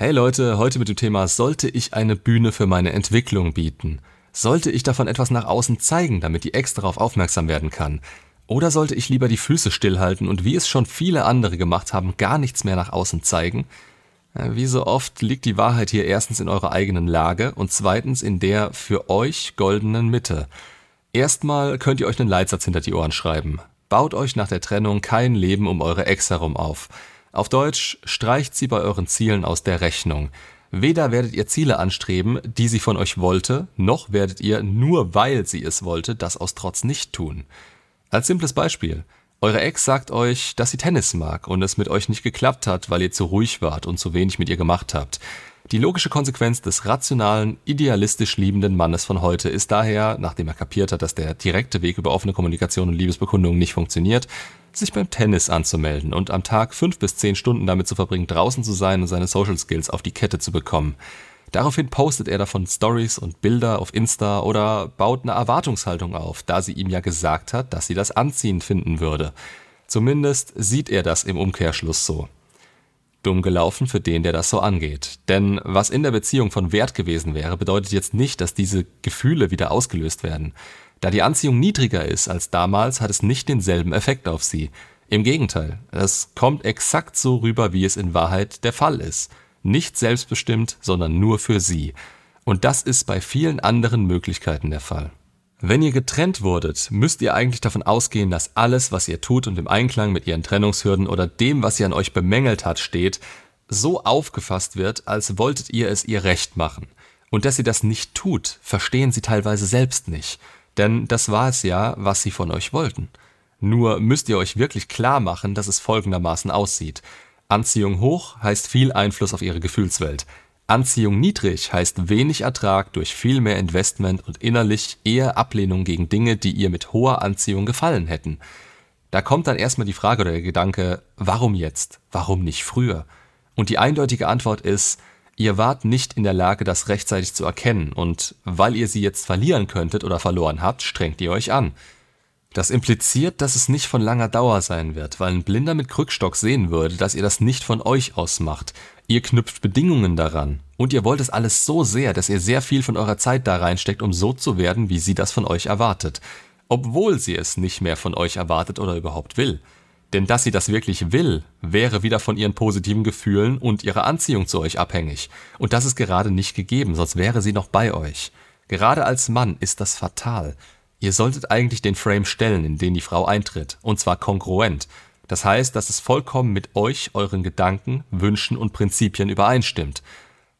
Hey Leute, heute mit dem Thema Sollte ich eine Bühne für meine Entwicklung bieten? Sollte ich davon etwas nach außen zeigen, damit die Ex darauf aufmerksam werden kann? Oder sollte ich lieber die Füße stillhalten und wie es schon viele andere gemacht haben, gar nichts mehr nach außen zeigen? Wie so oft liegt die Wahrheit hier erstens in eurer eigenen Lage und zweitens in der für euch goldenen Mitte. Erstmal könnt ihr euch einen Leitsatz hinter die Ohren schreiben. Baut euch nach der Trennung kein Leben um eure Ex herum auf. Auf Deutsch, streicht sie bei euren Zielen aus der Rechnung. Weder werdet ihr Ziele anstreben, die sie von euch wollte, noch werdet ihr, nur weil sie es wollte, das aus Trotz nicht tun. Als simples Beispiel. Eure Ex sagt euch, dass sie Tennis mag und es mit euch nicht geklappt hat, weil ihr zu ruhig wart und zu wenig mit ihr gemacht habt. Die logische Konsequenz des rationalen, idealistisch liebenden Mannes von heute ist daher, nachdem er kapiert hat, dass der direkte Weg über offene Kommunikation und Liebesbekundung nicht funktioniert, sich beim Tennis anzumelden und am Tag fünf bis zehn Stunden damit zu verbringen, draußen zu sein und seine Social Skills auf die Kette zu bekommen. Daraufhin postet er davon Stories und Bilder auf Insta oder baut eine Erwartungshaltung auf, da sie ihm ja gesagt hat, dass sie das anziehend finden würde. Zumindest sieht er das im Umkehrschluss so. Dumm gelaufen für den, der das so angeht. Denn was in der Beziehung von Wert gewesen wäre, bedeutet jetzt nicht, dass diese Gefühle wieder ausgelöst werden. Da die Anziehung niedriger ist als damals, hat es nicht denselben Effekt auf sie. Im Gegenteil, es kommt exakt so rüber, wie es in Wahrheit der Fall ist. Nicht selbstbestimmt, sondern nur für sie. Und das ist bei vielen anderen Möglichkeiten der Fall. Wenn ihr getrennt wurdet, müsst ihr eigentlich davon ausgehen, dass alles, was ihr tut und im Einklang mit ihren Trennungshürden oder dem, was sie an euch bemängelt hat, steht, so aufgefasst wird, als wolltet ihr es ihr recht machen. Und dass sie das nicht tut, verstehen sie teilweise selbst nicht. Denn das war es ja, was sie von euch wollten. Nur müsst ihr euch wirklich klar machen, dass es folgendermaßen aussieht. Anziehung hoch heißt viel Einfluss auf ihre Gefühlswelt. Anziehung niedrig heißt wenig Ertrag durch viel mehr Investment und innerlich eher Ablehnung gegen Dinge, die ihr mit hoher Anziehung gefallen hätten. Da kommt dann erstmal die Frage oder der Gedanke, warum jetzt? Warum nicht früher? Und die eindeutige Antwort ist, ihr wart nicht in der Lage, das rechtzeitig zu erkennen und weil ihr sie jetzt verlieren könntet oder verloren habt, strengt ihr euch an. Das impliziert, dass es nicht von langer Dauer sein wird, weil ein Blinder mit Krückstock sehen würde, dass ihr das nicht von euch aus macht. Ihr knüpft Bedingungen daran. Und ihr wollt es alles so sehr, dass ihr sehr viel von eurer Zeit da reinsteckt, um so zu werden, wie sie das von euch erwartet. Obwohl sie es nicht mehr von euch erwartet oder überhaupt will. Denn dass sie das wirklich will, wäre wieder von ihren positiven Gefühlen und ihrer Anziehung zu euch abhängig. Und das ist gerade nicht gegeben, sonst wäre sie noch bei euch. Gerade als Mann ist das fatal. Ihr solltet eigentlich den Frame stellen, in den die Frau eintritt, und zwar kongruent. Das heißt, dass es vollkommen mit euch, euren Gedanken, Wünschen und Prinzipien übereinstimmt.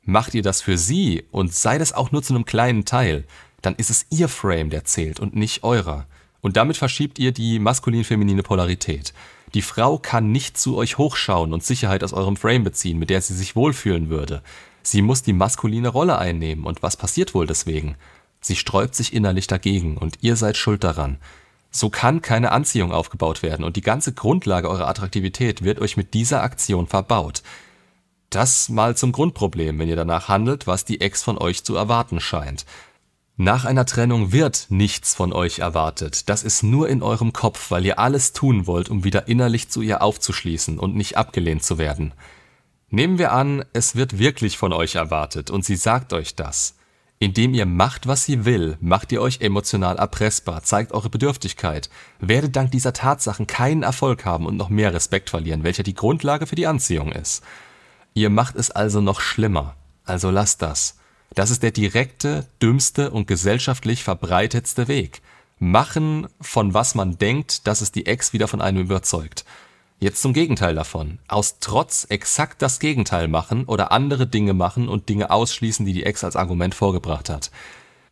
Macht ihr das für sie und sei das auch nur zu einem kleinen Teil, dann ist es ihr Frame, der zählt und nicht eurer. Und damit verschiebt ihr die maskulin-feminine Polarität. Die Frau kann nicht zu euch hochschauen und Sicherheit aus eurem Frame beziehen, mit der sie sich wohlfühlen würde. Sie muss die maskuline Rolle einnehmen. Und was passiert wohl deswegen? Sie sträubt sich innerlich dagegen und ihr seid schuld daran. So kann keine Anziehung aufgebaut werden und die ganze Grundlage eurer Attraktivität wird euch mit dieser Aktion verbaut. Das mal zum Grundproblem, wenn ihr danach handelt, was die Ex von euch zu erwarten scheint. Nach einer Trennung wird nichts von euch erwartet. Das ist nur in eurem Kopf, weil ihr alles tun wollt, um wieder innerlich zu ihr aufzuschließen und nicht abgelehnt zu werden. Nehmen wir an, es wird wirklich von euch erwartet und sie sagt euch das. Indem ihr macht, was sie will, macht ihr euch emotional erpressbar, zeigt eure Bedürftigkeit, werdet dank dieser Tatsachen keinen Erfolg haben und noch mehr Respekt verlieren, welcher die Grundlage für die Anziehung ist. Ihr macht es also noch schlimmer, also lasst das. Das ist der direkte, dümmste und gesellschaftlich verbreitetste Weg. Machen, von was man denkt, dass es die Ex wieder von einem überzeugt. Jetzt zum Gegenteil davon. Aus Trotz exakt das Gegenteil machen oder andere Dinge machen und Dinge ausschließen, die die Ex als Argument vorgebracht hat.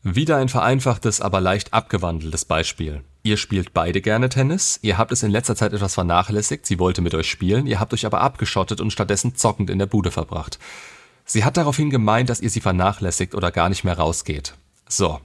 Wieder ein vereinfachtes, aber leicht abgewandeltes Beispiel. Ihr spielt beide gerne Tennis, ihr habt es in letzter Zeit etwas vernachlässigt, sie wollte mit euch spielen, ihr habt euch aber abgeschottet und stattdessen zockend in der Bude verbracht. Sie hat daraufhin gemeint, dass ihr sie vernachlässigt oder gar nicht mehr rausgeht. So.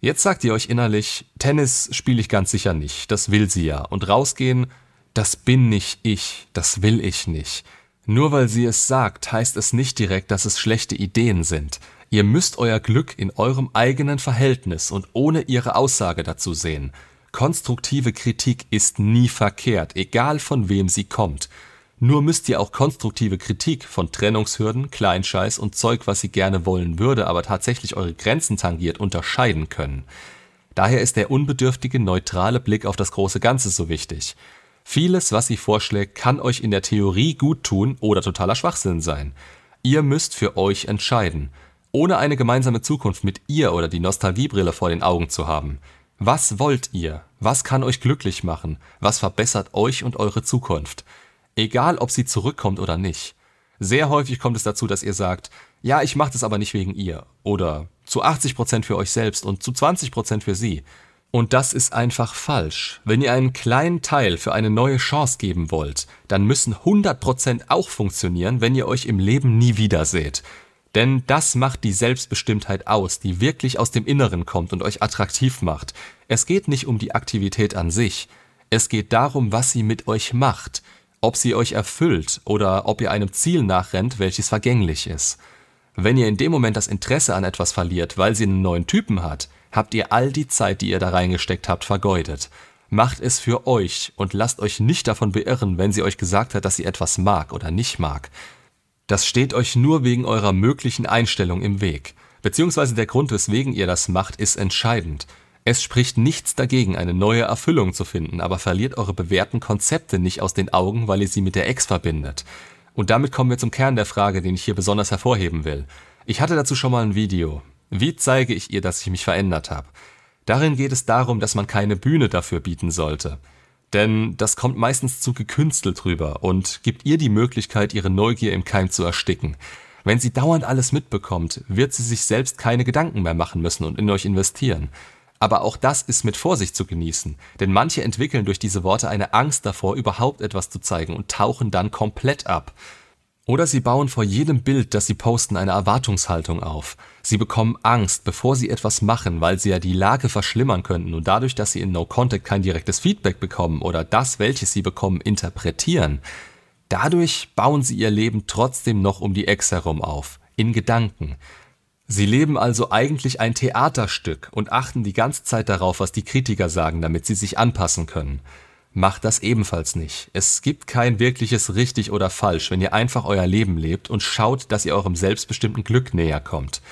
Jetzt sagt ihr euch innerlich, Tennis spiele ich ganz sicher nicht, das will sie ja, und rausgehen das bin nicht ich, das will ich nicht. Nur weil sie es sagt, heißt es nicht direkt, dass es schlechte Ideen sind. Ihr müsst euer Glück in eurem eigenen Verhältnis und ohne ihre Aussage dazu sehen. Konstruktive Kritik ist nie verkehrt, egal von wem sie kommt. Nur müsst ihr auch konstruktive Kritik von Trennungshürden, Kleinscheiß und Zeug, was sie gerne wollen würde, aber tatsächlich eure Grenzen tangiert, unterscheiden können. Daher ist der unbedürftige, neutrale Blick auf das große Ganze so wichtig. Vieles, was sie vorschlägt, kann euch in der Theorie gut tun oder totaler Schwachsinn sein. Ihr müsst für euch entscheiden, ohne eine gemeinsame Zukunft mit ihr oder die Nostalgiebrille vor den Augen zu haben. Was wollt ihr? Was kann euch glücklich machen? Was verbessert euch und eure Zukunft? Egal, ob sie zurückkommt oder nicht. Sehr häufig kommt es dazu, dass ihr sagt, ja, ich mache das aber nicht wegen ihr. Oder zu 80% für euch selbst und zu 20% für sie. Und das ist einfach falsch. Wenn ihr einen kleinen Teil für eine neue Chance geben wollt, dann müssen 100% auch funktionieren, wenn ihr euch im Leben nie wieder seht. Denn das macht die Selbstbestimmtheit aus, die wirklich aus dem Inneren kommt und euch attraktiv macht. Es geht nicht um die Aktivität an sich. Es geht darum, was sie mit euch macht ob sie euch erfüllt oder ob ihr einem Ziel nachrennt, welches vergänglich ist. Wenn ihr in dem Moment das Interesse an etwas verliert, weil sie einen neuen Typen hat, habt ihr all die Zeit, die ihr da reingesteckt habt, vergeudet. Macht es für euch und lasst euch nicht davon beirren, wenn sie euch gesagt hat, dass sie etwas mag oder nicht mag. Das steht euch nur wegen eurer möglichen Einstellung im Weg. Beziehungsweise der Grund, weswegen ihr das macht, ist entscheidend. Es spricht nichts dagegen, eine neue Erfüllung zu finden, aber verliert eure bewährten Konzepte nicht aus den Augen, weil ihr sie mit der Ex verbindet. Und damit kommen wir zum Kern der Frage, den ich hier besonders hervorheben will. Ich hatte dazu schon mal ein Video. Wie zeige ich ihr, dass ich mich verändert habe? Darin geht es darum, dass man keine Bühne dafür bieten sollte. Denn das kommt meistens zu gekünstelt rüber und gibt ihr die Möglichkeit, ihre Neugier im Keim zu ersticken. Wenn sie dauernd alles mitbekommt, wird sie sich selbst keine Gedanken mehr machen müssen und in euch investieren. Aber auch das ist mit Vorsicht zu genießen, denn manche entwickeln durch diese Worte eine Angst davor, überhaupt etwas zu zeigen und tauchen dann komplett ab. Oder sie bauen vor jedem Bild, das sie posten, eine Erwartungshaltung auf. Sie bekommen Angst, bevor sie etwas machen, weil sie ja die Lage verschlimmern könnten und dadurch, dass sie in No Contact kein direktes Feedback bekommen oder das, welches sie bekommen, interpretieren. Dadurch bauen sie ihr Leben trotzdem noch um die Ex herum auf, in Gedanken. Sie leben also eigentlich ein Theaterstück und achten die ganze Zeit darauf, was die Kritiker sagen, damit sie sich anpassen können. Macht das ebenfalls nicht. Es gibt kein wirkliches richtig oder falsch, wenn ihr einfach euer Leben lebt und schaut, dass ihr eurem selbstbestimmten Glück näher kommt.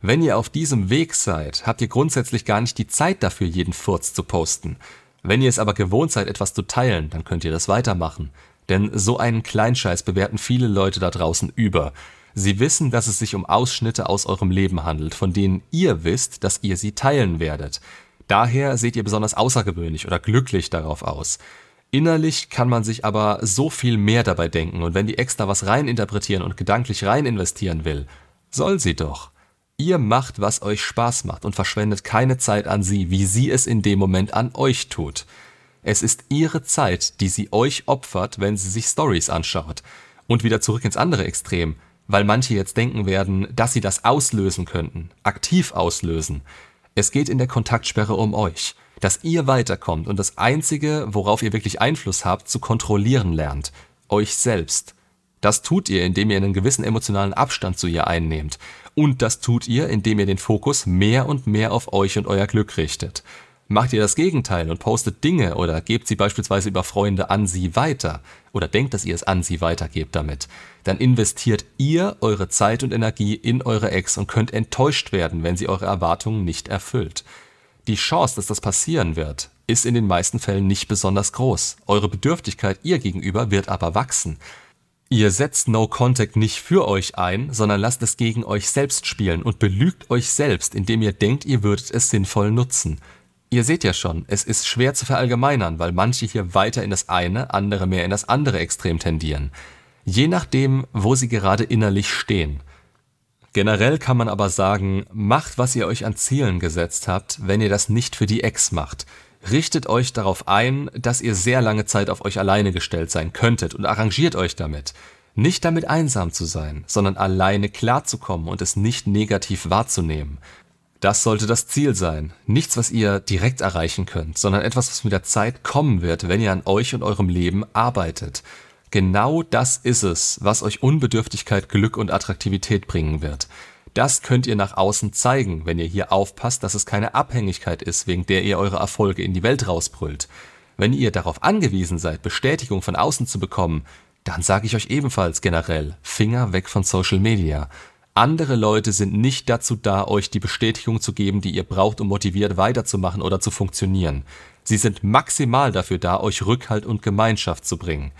Wenn ihr auf diesem Weg seid, habt ihr grundsätzlich gar nicht die Zeit dafür, jeden Furz zu posten. Wenn ihr es aber gewohnt seid, etwas zu teilen, dann könnt ihr das weitermachen. Denn so einen Kleinscheiß bewerten viele Leute da draußen über. Sie wissen, dass es sich um Ausschnitte aus eurem Leben handelt, von denen ihr wisst, dass ihr sie teilen werdet. Daher seht ihr besonders außergewöhnlich oder glücklich darauf aus. Innerlich kann man sich aber so viel mehr dabei denken und wenn die extra was rein interpretieren und gedanklich rein investieren will, soll sie doch. Ihr macht, was euch Spaß macht und verschwendet keine Zeit an sie, wie sie es in dem Moment an euch tut. Es ist ihre Zeit, die sie euch opfert, wenn sie sich Stories anschaut. Und wieder zurück ins andere Extrem weil manche jetzt denken werden, dass sie das auslösen könnten, aktiv auslösen. Es geht in der Kontaktsperre um euch, dass ihr weiterkommt und das Einzige, worauf ihr wirklich Einfluss habt, zu kontrollieren lernt, euch selbst. Das tut ihr, indem ihr einen gewissen emotionalen Abstand zu ihr einnehmt. Und das tut ihr, indem ihr den Fokus mehr und mehr auf euch und euer Glück richtet. Macht ihr das Gegenteil und postet Dinge oder gebt sie beispielsweise über Freunde an sie weiter oder denkt, dass ihr es an sie weitergebt damit, dann investiert ihr eure Zeit und Energie in eure Ex und könnt enttäuscht werden, wenn sie eure Erwartungen nicht erfüllt. Die Chance, dass das passieren wird, ist in den meisten Fällen nicht besonders groß. Eure Bedürftigkeit ihr gegenüber wird aber wachsen. Ihr setzt No Contact nicht für euch ein, sondern lasst es gegen euch selbst spielen und belügt euch selbst, indem ihr denkt, ihr würdet es sinnvoll nutzen. Ihr seht ja schon, es ist schwer zu verallgemeinern, weil manche hier weiter in das eine, andere mehr in das andere Extrem tendieren. Je nachdem, wo sie gerade innerlich stehen. Generell kann man aber sagen, macht, was ihr euch an Zielen gesetzt habt, wenn ihr das nicht für die Ex macht. Richtet euch darauf ein, dass ihr sehr lange Zeit auf euch alleine gestellt sein könntet und arrangiert euch damit. Nicht damit einsam zu sein, sondern alleine klarzukommen und es nicht negativ wahrzunehmen. Das sollte das Ziel sein. Nichts, was ihr direkt erreichen könnt, sondern etwas, was mit der Zeit kommen wird, wenn ihr an euch und eurem Leben arbeitet. Genau das ist es, was euch Unbedürftigkeit, Glück und Attraktivität bringen wird. Das könnt ihr nach außen zeigen, wenn ihr hier aufpasst, dass es keine Abhängigkeit ist, wegen der ihr eure Erfolge in die Welt rausbrüllt. Wenn ihr darauf angewiesen seid, Bestätigung von außen zu bekommen, dann sage ich euch ebenfalls generell, Finger weg von Social Media. Andere Leute sind nicht dazu da, euch die Bestätigung zu geben, die ihr braucht, um motiviert weiterzumachen oder zu funktionieren. Sie sind maximal dafür da, euch Rückhalt und Gemeinschaft zu bringen.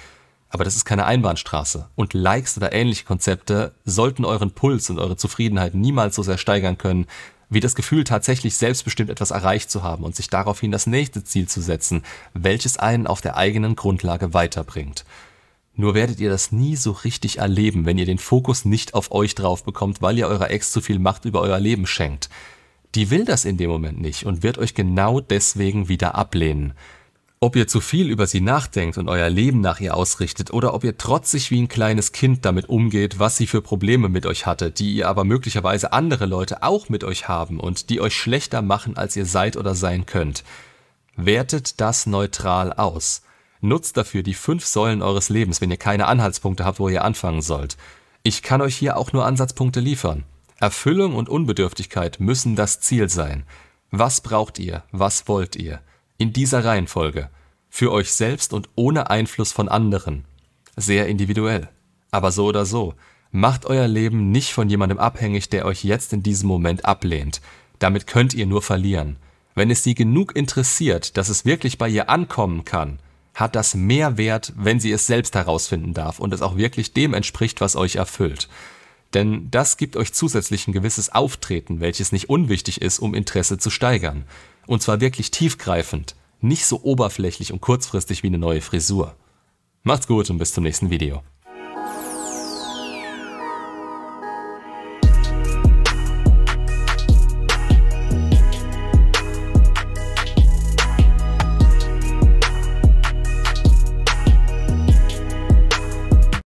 Aber das ist keine Einbahnstraße. Und Likes oder ähnliche Konzepte sollten euren Puls und eure Zufriedenheit niemals so sehr steigern können, wie das Gefühl, tatsächlich selbstbestimmt etwas erreicht zu haben und sich daraufhin das nächste Ziel zu setzen, welches einen auf der eigenen Grundlage weiterbringt. Nur werdet ihr das nie so richtig erleben, wenn ihr den Fokus nicht auf euch drauf bekommt, weil ihr eurer Ex zu viel Macht über euer Leben schenkt. Die will das in dem Moment nicht und wird euch genau deswegen wieder ablehnen. Ob ihr zu viel über sie nachdenkt und euer Leben nach ihr ausrichtet oder ob ihr trotzig wie ein kleines Kind damit umgeht, was sie für Probleme mit euch hatte, die ihr aber möglicherweise andere Leute auch mit euch haben und die euch schlechter machen, als ihr seid oder sein könnt. Wertet das neutral aus. Nutzt dafür die fünf Säulen eures Lebens, wenn ihr keine Anhaltspunkte habt, wo ihr anfangen sollt. Ich kann euch hier auch nur Ansatzpunkte liefern. Erfüllung und Unbedürftigkeit müssen das Ziel sein. Was braucht ihr? Was wollt ihr? In dieser Reihenfolge. Für euch selbst und ohne Einfluss von anderen. Sehr individuell. Aber so oder so. Macht euer Leben nicht von jemandem abhängig, der euch jetzt in diesem Moment ablehnt. Damit könnt ihr nur verlieren. Wenn es sie genug interessiert, dass es wirklich bei ihr ankommen kann, hat das mehr Wert, wenn sie es selbst herausfinden darf und es auch wirklich dem entspricht, was euch erfüllt. Denn das gibt euch zusätzlich ein gewisses Auftreten, welches nicht unwichtig ist, um Interesse zu steigern. Und zwar wirklich tiefgreifend, nicht so oberflächlich und kurzfristig wie eine neue Frisur. Macht's gut und bis zum nächsten Video.